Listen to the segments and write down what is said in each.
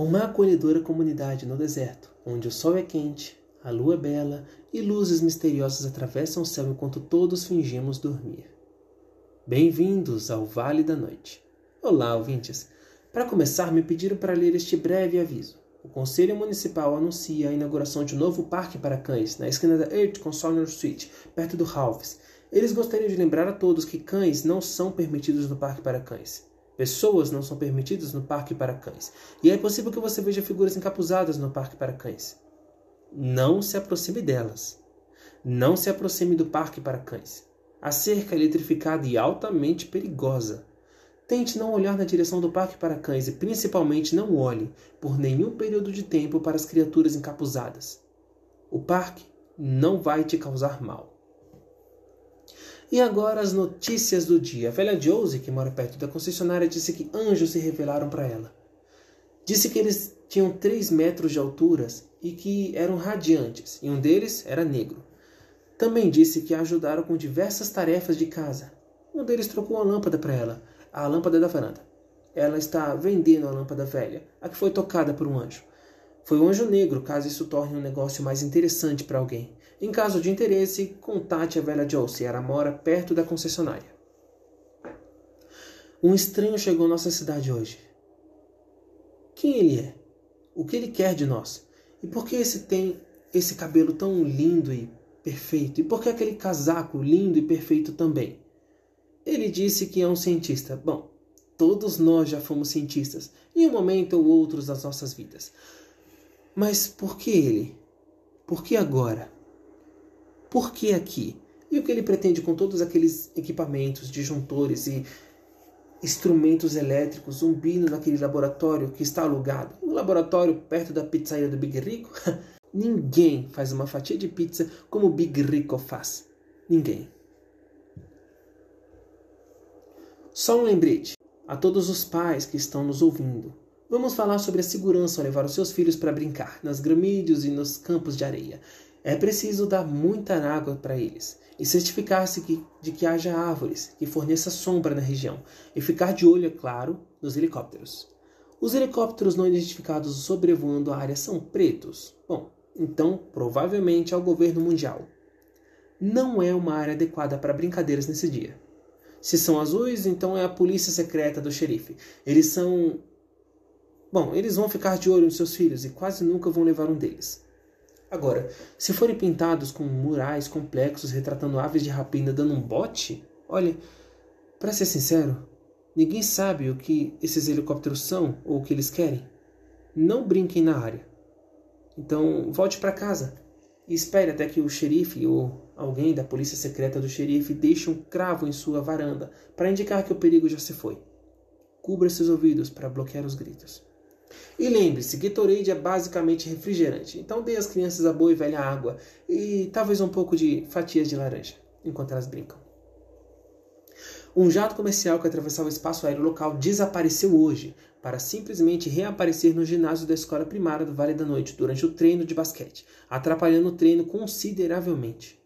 Uma acolhedora comunidade no deserto, onde o sol é quente, a lua é bela e luzes misteriosas atravessam o céu enquanto todos fingimos dormir. Bem-vindos ao Vale da Noite. Olá, ouvintes. Para começar, me pediram para ler este breve aviso. O Conselho Municipal anuncia a inauguração de um novo parque para cães na esquina da Earth com Sonner Street, perto do Halves. Eles gostariam de lembrar a todos que cães não são permitidos no parque para cães. Pessoas não são permitidas no parque para cães. E é possível que você veja figuras encapuzadas no parque para cães. Não se aproxime delas. Não se aproxime do parque para cães. A cerca é eletrificada e altamente perigosa. Tente não olhar na direção do parque para cães e principalmente não olhe, por nenhum período de tempo, para as criaturas encapuzadas. O parque não vai te causar mal. E agora as notícias do dia. A velha Josie, que mora perto da concessionária, disse que anjos se revelaram para ela. Disse que eles tinham 3 metros de altura e que eram radiantes, e um deles era negro. Também disse que a ajudaram com diversas tarefas de casa. Um deles trocou a lâmpada para ela, a lâmpada da varanda. Ela está vendendo a lâmpada velha, a que foi tocada por um anjo. Foi um anjo negro, caso isso torne um negócio mais interessante para alguém. Em caso de interesse, contate a velha Josie, ela mora perto da concessionária. Um estranho chegou à nossa cidade hoje. Quem ele é? O que ele quer de nós? E por que esse tem esse cabelo tão lindo e perfeito? E por que aquele casaco lindo e perfeito também? Ele disse que é um cientista. Bom, todos nós já fomos cientistas, em um momento ou outro das nossas vidas. Mas por que ele? Por que agora? Por que aqui? E o que ele pretende com todos aqueles equipamentos, disjuntores e instrumentos elétricos zumbindo naquele laboratório que está alugado? Um laboratório perto da pizzaria do Big Rico? Ninguém faz uma fatia de pizza como o Big Rico faz. Ninguém. Só um lembrete a todos os pais que estão nos ouvindo. Vamos falar sobre a segurança ao levar os seus filhos para brincar nas gramídeos e nos campos de areia. É preciso dar muita água para eles e certificar-se de que haja árvores que forneçam sombra na região e ficar de olho, é claro, nos helicópteros. Os helicópteros não identificados sobrevoando a área são pretos. Bom, então provavelmente é o governo mundial. Não é uma área adequada para brincadeiras nesse dia. Se são azuis, então é a polícia secreta do xerife. Eles são. Bom, eles vão ficar de olho nos seus filhos e quase nunca vão levar um deles. Agora, se forem pintados com murais complexos retratando aves de rapina dando um bote, olha, para ser sincero, ninguém sabe o que esses helicópteros são ou o que eles querem. Não brinquem na área. Então, volte para casa e espere até que o xerife ou alguém da polícia secreta do xerife deixe um cravo em sua varanda para indicar que o perigo já se foi. Cubra seus ouvidos para bloquear os gritos. E lembre-se, Gatorade é basicamente refrigerante, então dê às crianças a boa e velha água e talvez um pouco de fatias de laranja, enquanto elas brincam. Um jato comercial que atravessava o espaço aéreo local desapareceu hoje, para simplesmente reaparecer no ginásio da escola primária do Vale da Noite durante o treino de basquete, atrapalhando o treino consideravelmente.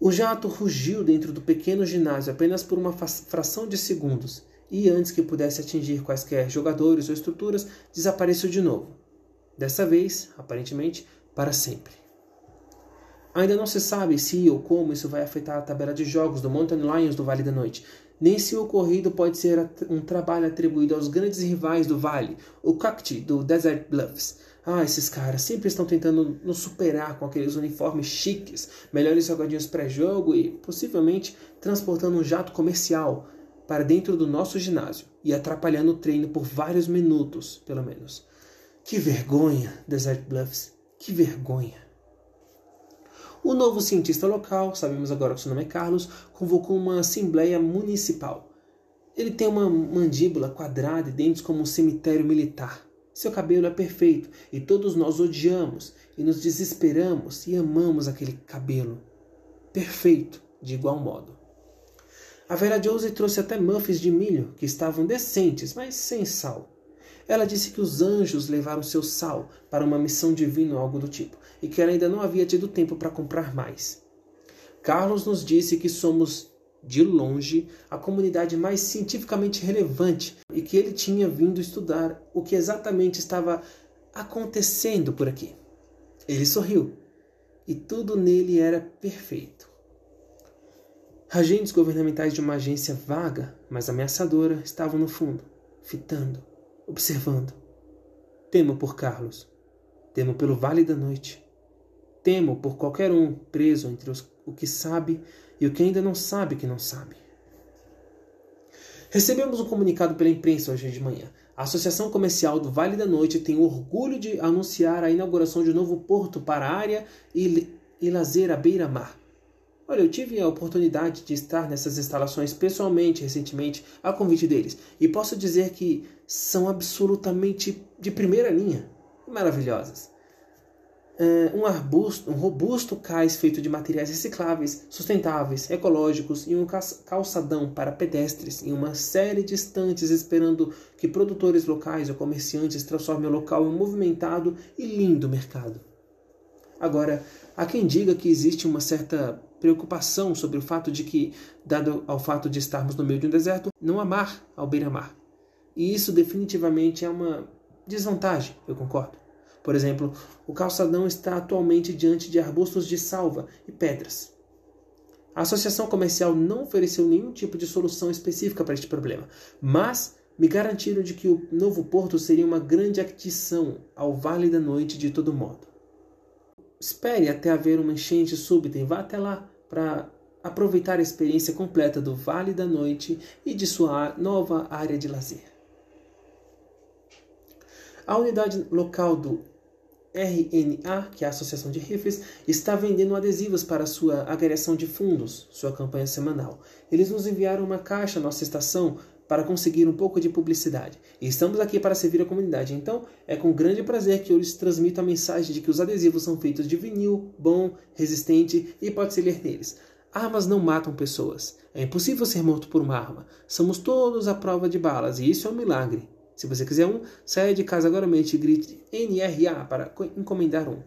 O jato rugiu dentro do pequeno ginásio apenas por uma fração de segundos e, antes que pudesse atingir quaisquer jogadores ou estruturas, desapareceu de novo. Dessa vez, aparentemente, para sempre. Ainda não se sabe se ou como isso vai afetar a tabela de jogos do Mountain Lions do Vale da Noite, nem se o ocorrido pode ser um trabalho atribuído aos grandes rivais do Vale, o Cacti do Desert Bluffs. Ah, esses caras sempre estão tentando nos superar com aqueles uniformes chiques, melhores jogadinhos pré-jogo e, possivelmente, transportando um jato comercial para dentro do nosso ginásio e atrapalhando o treino por vários minutos, pelo menos. Que vergonha, Desert Bluffs, que vergonha. O novo cientista local, sabemos agora que seu nome é Carlos, convocou uma assembleia municipal. Ele tem uma mandíbula quadrada e dentes como um cemitério militar. Seu cabelo é perfeito e todos nós odiamos e nos desesperamos e amamos aquele cabelo. Perfeito, de igual modo. A Vera Josie trouxe até muffins de milho, que estavam decentes, mas sem sal. Ela disse que os anjos levaram seu sal para uma missão divina ou algo do tipo, e que ela ainda não havia tido tempo para comprar mais. Carlos nos disse que somos de longe, a comunidade mais cientificamente relevante e que ele tinha vindo estudar o que exatamente estava acontecendo por aqui. Ele sorriu e tudo nele era perfeito. Agentes governamentais de uma agência vaga, mas ameaçadora, estavam no fundo, fitando, observando. Temo por Carlos. Temo pelo Vale da Noite. Temo por qualquer um preso entre os, o que sabe e o que ainda não sabe que não sabe. Recebemos um comunicado pela imprensa hoje de manhã. A Associação Comercial do Vale da Noite tem orgulho de anunciar a inauguração de um novo porto para a área e, e lazer à beira-mar. Olha, eu tive a oportunidade de estar nessas instalações pessoalmente recentemente, a convite deles, e posso dizer que são absolutamente de primeira linha, maravilhosas. É, um arbusto, um robusto cais feito de materiais recicláveis, sustentáveis, ecológicos e um calçadão para pedestres em uma série de estantes esperando que produtores locais ou comerciantes transformem o local em um movimentado e lindo mercado. Agora, há quem diga que existe uma certa preocupação sobre o fato de que, dado ao fato de estarmos no meio de um deserto, não há mar ao beira-mar. E isso definitivamente é uma desvantagem, eu concordo. Por exemplo, o calçadão está atualmente diante de arbustos de salva e pedras. A associação comercial não ofereceu nenhum tipo de solução específica para este problema, mas me garantiram de que o novo porto seria uma grande adição ao Vale da Noite de todo modo. Espere até haver uma enchente súbita e vá até lá para aproveitar a experiência completa do Vale da Noite e de sua nova área de lazer. A unidade local do RNA, que é a Associação de Rifles, está vendendo adesivos para sua agregação de fundos, sua campanha semanal. Eles nos enviaram uma caixa à nossa estação para conseguir um pouco de publicidade. E estamos aqui para servir a comunidade. Então, é com grande prazer que eu lhes transmito a mensagem de que os adesivos são feitos de vinil, bom, resistente e pode-se ler neles. Armas não matam pessoas. É impossível ser morto por uma arma. Somos todos à prova de balas e isso é um milagre. Se você quiser um, saia de casa agora mesmo e grite NRA para encomendar um.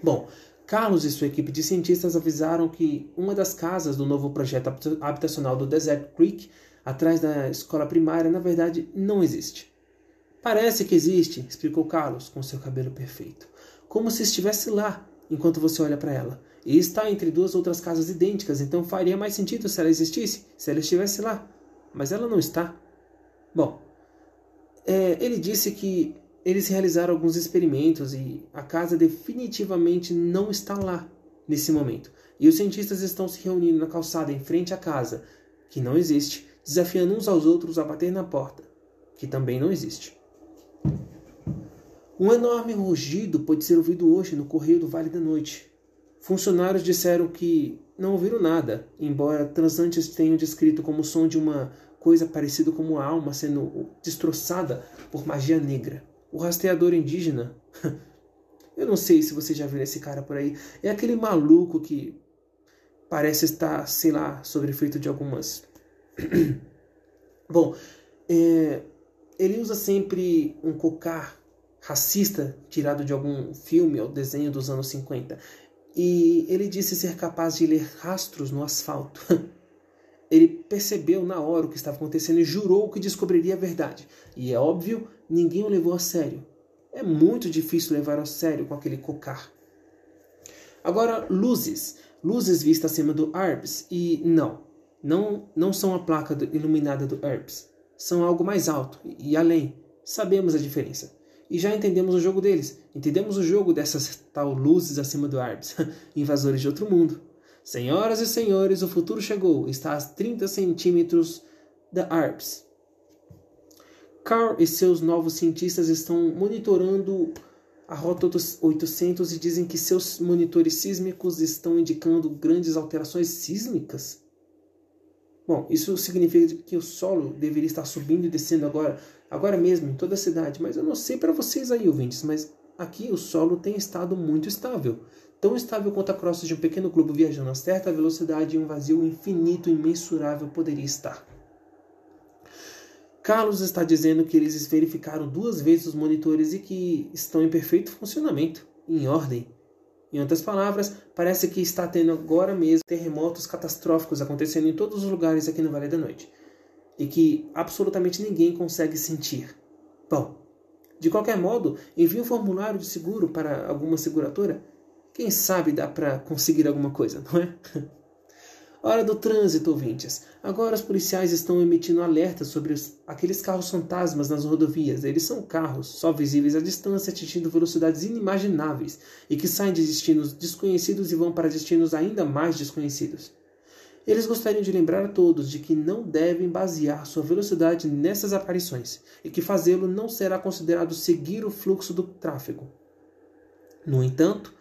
Bom, Carlos e sua equipe de cientistas avisaram que uma das casas do novo projeto habitacional do Desert Creek atrás da escola primária, na verdade, não existe. Parece que existe, explicou Carlos com seu cabelo perfeito, como se estivesse lá enquanto você olha para ela. E está entre duas outras casas idênticas, então faria mais sentido se ela existisse, se ela estivesse lá. Mas ela não está. Bom, é, ele disse que eles realizaram alguns experimentos e a casa definitivamente não está lá nesse momento. E os cientistas estão se reunindo na calçada em frente à casa, que não existe, desafiando uns aos outros a bater na porta, que também não existe. Um enorme rugido pôde ser ouvido hoje no correio do Vale da Noite. Funcionários disseram que não ouviram nada, embora transantes tenham descrito como o som de uma coisa parecida com uma alma sendo destroçada por magia negra. O rastreador indígena. Eu não sei se você já viu esse cara por aí. É aquele maluco que parece estar, sei lá, sob efeito de algumas Bom, é, ele usa sempre um cocar racista tirado de algum filme ou desenho dos anos 50. E ele disse ser capaz de ler rastros no asfalto. Ele percebeu na hora o que estava acontecendo e jurou que descobriria a verdade. E é óbvio, ninguém o levou a sério. É muito difícil levar a sério com aquele cocar. Agora, luzes. Luzes vistas acima do ARBS. E não, não, não são a placa do, iluminada do Herbs. São algo mais alto e além. Sabemos a diferença. E já entendemos o jogo deles. Entendemos o jogo dessas tal luzes acima do Herbs. Invasores de outro mundo. Senhoras e senhores, o futuro chegou. Está a 30 centímetros da ARPS. Carl e seus novos cientistas estão monitorando a Rota 800 e dizem que seus monitores sísmicos estão indicando grandes alterações sísmicas. Bom, isso significa que o solo deveria estar subindo e descendo agora, agora mesmo, em toda a cidade. Mas eu não sei para vocês aí, ouvintes, mas aqui o solo tem estado muito estável. Tão estável quanto a crosta de um pequeno globo viajando a certa velocidade em um vazio infinito e imensurável poderia estar. Carlos está dizendo que eles verificaram duas vezes os monitores e que estão em perfeito funcionamento, em ordem. Em outras palavras, parece que está tendo agora mesmo terremotos catastróficos acontecendo em todos os lugares aqui no Vale da Noite e que absolutamente ninguém consegue sentir. Bom, de qualquer modo, envie um formulário de seguro para alguma seguradora. Quem sabe dá para conseguir alguma coisa, não é? Hora do trânsito, ouvintes. Agora os policiais estão emitindo alertas sobre os, aqueles carros fantasmas nas rodovias. Eles são carros só visíveis à distância, atingindo velocidades inimagináveis e que saem de destinos desconhecidos e vão para destinos ainda mais desconhecidos. Eles gostariam de lembrar a todos de que não devem basear sua velocidade nessas aparições e que fazê-lo não será considerado seguir o fluxo do tráfego. No entanto,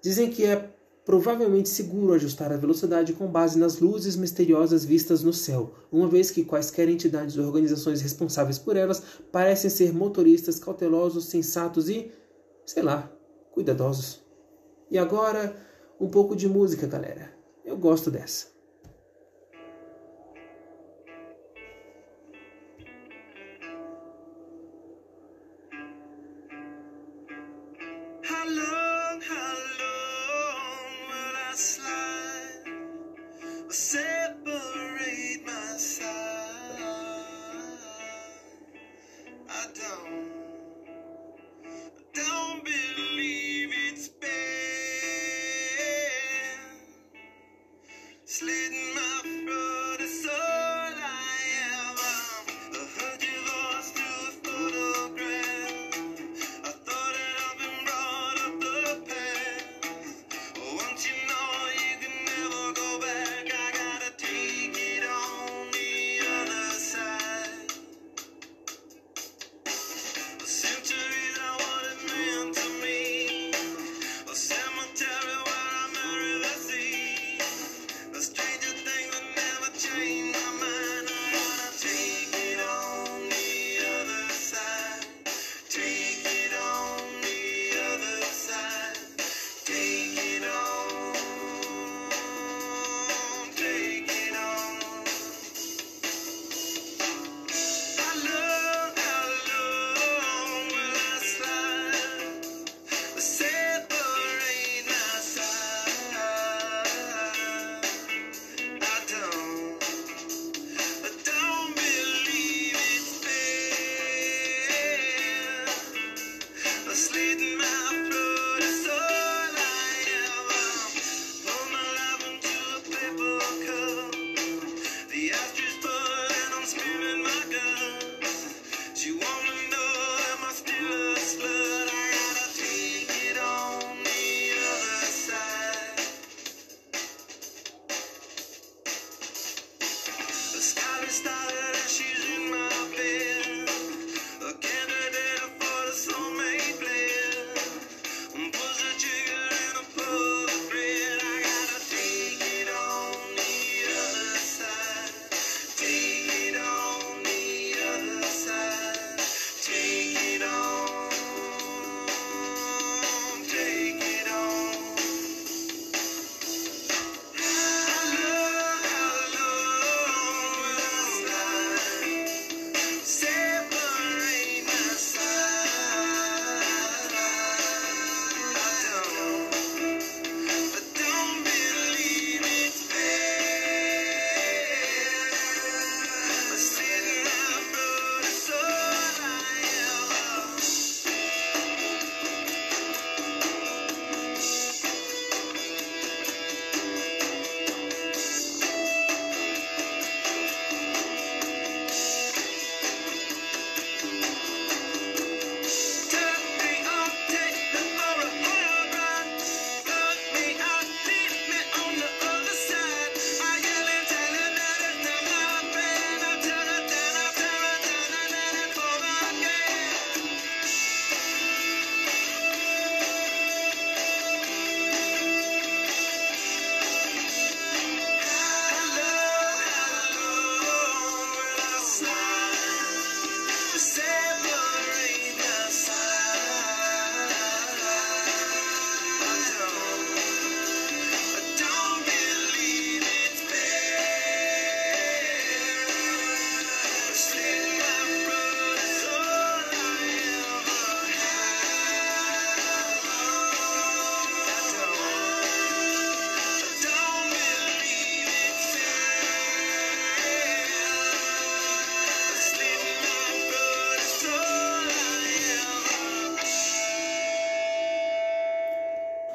dizem que é provavelmente seguro ajustar a velocidade com base nas luzes misteriosas vistas no céu, uma vez que quaisquer entidades ou organizações responsáveis por elas parecem ser motoristas cautelosos, sensatos e, sei lá, cuidadosos. E agora, um pouco de música, galera. Eu gosto dessa. started and she's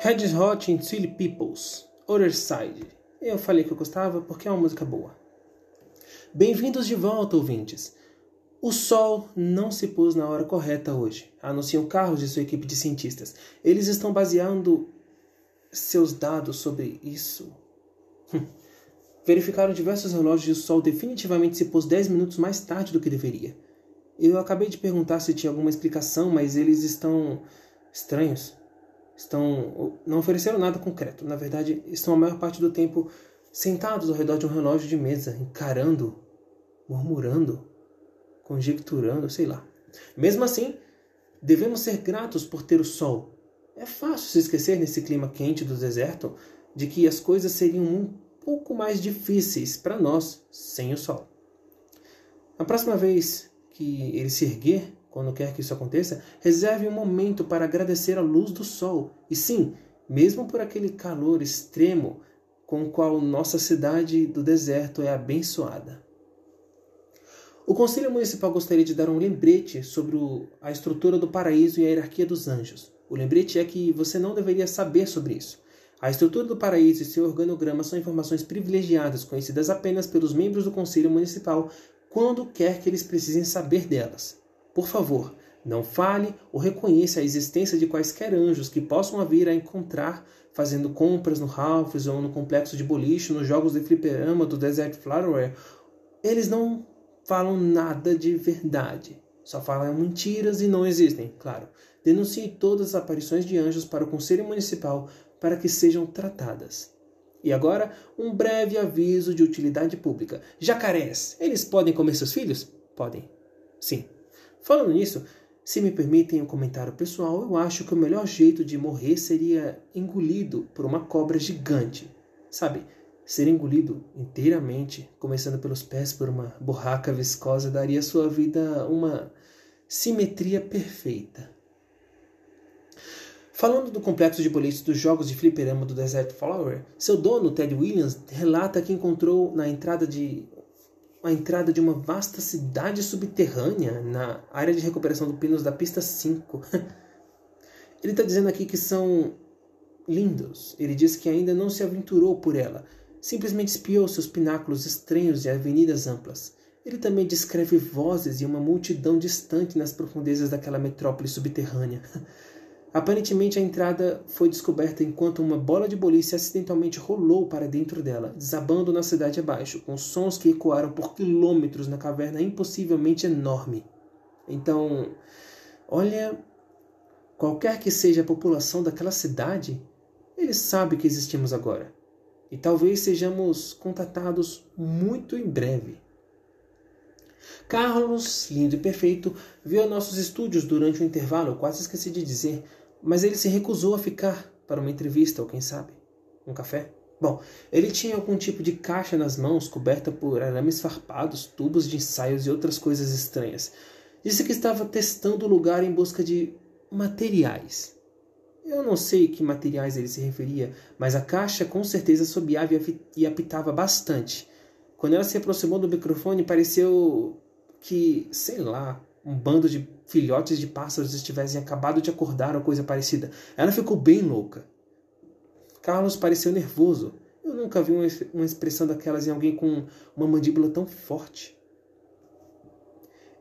Red Hot and Chili Peoples, Other Side. Eu falei que eu gostava porque é uma música boa. Bem-vindos de volta, ouvintes. O Sol não se pôs na hora correta hoje, anunciam Carlos e sua equipe de cientistas. Eles estão baseando seus dados sobre isso. Hum. Verificaram diversos relógios e o Sol definitivamente se pôs 10 minutos mais tarde do que deveria. Eu acabei de perguntar se tinha alguma explicação, mas eles estão estranhos. Estão não ofereceram nada concreto. Na verdade, estão a maior parte do tempo sentados ao redor de um relógio de mesa, encarando, murmurando, conjecturando, sei lá. Mesmo assim, devemos ser gratos por ter o sol. É fácil se esquecer nesse clima quente do deserto de que as coisas seriam um pouco mais difíceis para nós sem o sol. A próxima vez que ele se erguer, quando quer que isso aconteça, reserve um momento para agradecer a luz do sol. E sim, mesmo por aquele calor extremo com o qual nossa cidade do deserto é abençoada. O Conselho Municipal gostaria de dar um lembrete sobre a estrutura do paraíso e a hierarquia dos anjos. O lembrete é que você não deveria saber sobre isso. A estrutura do paraíso e seu organograma são informações privilegiadas, conhecidas apenas pelos membros do Conselho Municipal quando quer que eles precisem saber delas. Por favor, não fale ou reconheça a existência de quaisquer anjos que possam vir a encontrar fazendo compras no Ralph's ou no complexo de boliche, nos jogos de fliperama do Desert Flower. Eles não falam nada de verdade. Só falam mentiras e não existem, claro. Denuncie todas as aparições de anjos para o Conselho Municipal para que sejam tratadas. E agora, um breve aviso de utilidade pública. Jacarés, eles podem comer seus filhos? Podem. Sim. Falando nisso, se me permitem um comentário pessoal, eu acho que o melhor jeito de morrer seria engolido por uma cobra gigante. Sabe, ser engolido inteiramente, começando pelos pés por uma borraca viscosa, daria à sua vida uma simetria perfeita. Falando do complexo de boliches dos jogos de fliperama do Desert Flower, seu dono, Ted Williams, relata que encontrou na entrada de a entrada de uma vasta cidade subterrânea na área de recuperação do pinos da pista 5. Ele está dizendo aqui que são lindos. Ele diz que ainda não se aventurou por ela, simplesmente espiou seus pináculos estranhos e avenidas amplas. Ele também descreve vozes e uma multidão distante nas profundezas daquela metrópole subterrânea. Aparentemente, a entrada foi descoberta enquanto uma bola de boliche acidentalmente rolou para dentro dela, desabando na cidade abaixo, com sons que ecoaram por quilômetros na caverna impossivelmente enorme. Então, olha, qualquer que seja a população daquela cidade, ele sabe que existimos agora. E talvez sejamos contatados muito em breve. Carlos, lindo e perfeito, veio nossos estúdios durante o intervalo, quase esqueci de dizer, mas ele se recusou a ficar para uma entrevista ou quem sabe, um café. Bom, ele tinha algum tipo de caixa nas mãos coberta por arames farpados, tubos de ensaios e outras coisas estranhas. Disse que estava testando o lugar em busca de materiais. Eu não sei que materiais ele se referia, mas a caixa com certeza sobiava e apitava bastante. Quando ela se aproximou do microfone, pareceu que, sei lá, um bando de filhotes de pássaros estivessem acabado de acordar ou coisa parecida. Ela ficou bem louca. Carlos pareceu nervoso. Eu nunca vi uma expressão daquelas em alguém com uma mandíbula tão forte.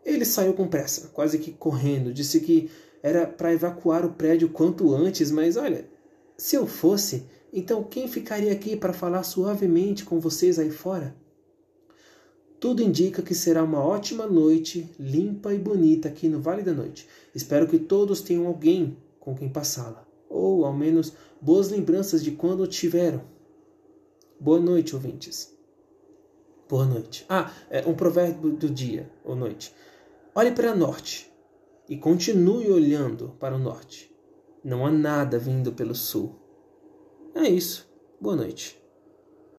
Ele saiu com pressa, quase que correndo. Disse que era para evacuar o prédio quanto antes, mas olha, se eu fosse, então quem ficaria aqui para falar suavemente com vocês aí fora? Tudo indica que será uma ótima noite, limpa e bonita aqui no Vale da Noite. Espero que todos tenham alguém com quem passá-la, ou ao menos boas lembranças de quando tiveram. Boa noite, ouvintes. Boa noite. Ah, é um provérbio do dia ou noite. Olhe para norte e continue olhando para o norte. Não há nada vindo pelo sul. É isso. Boa noite.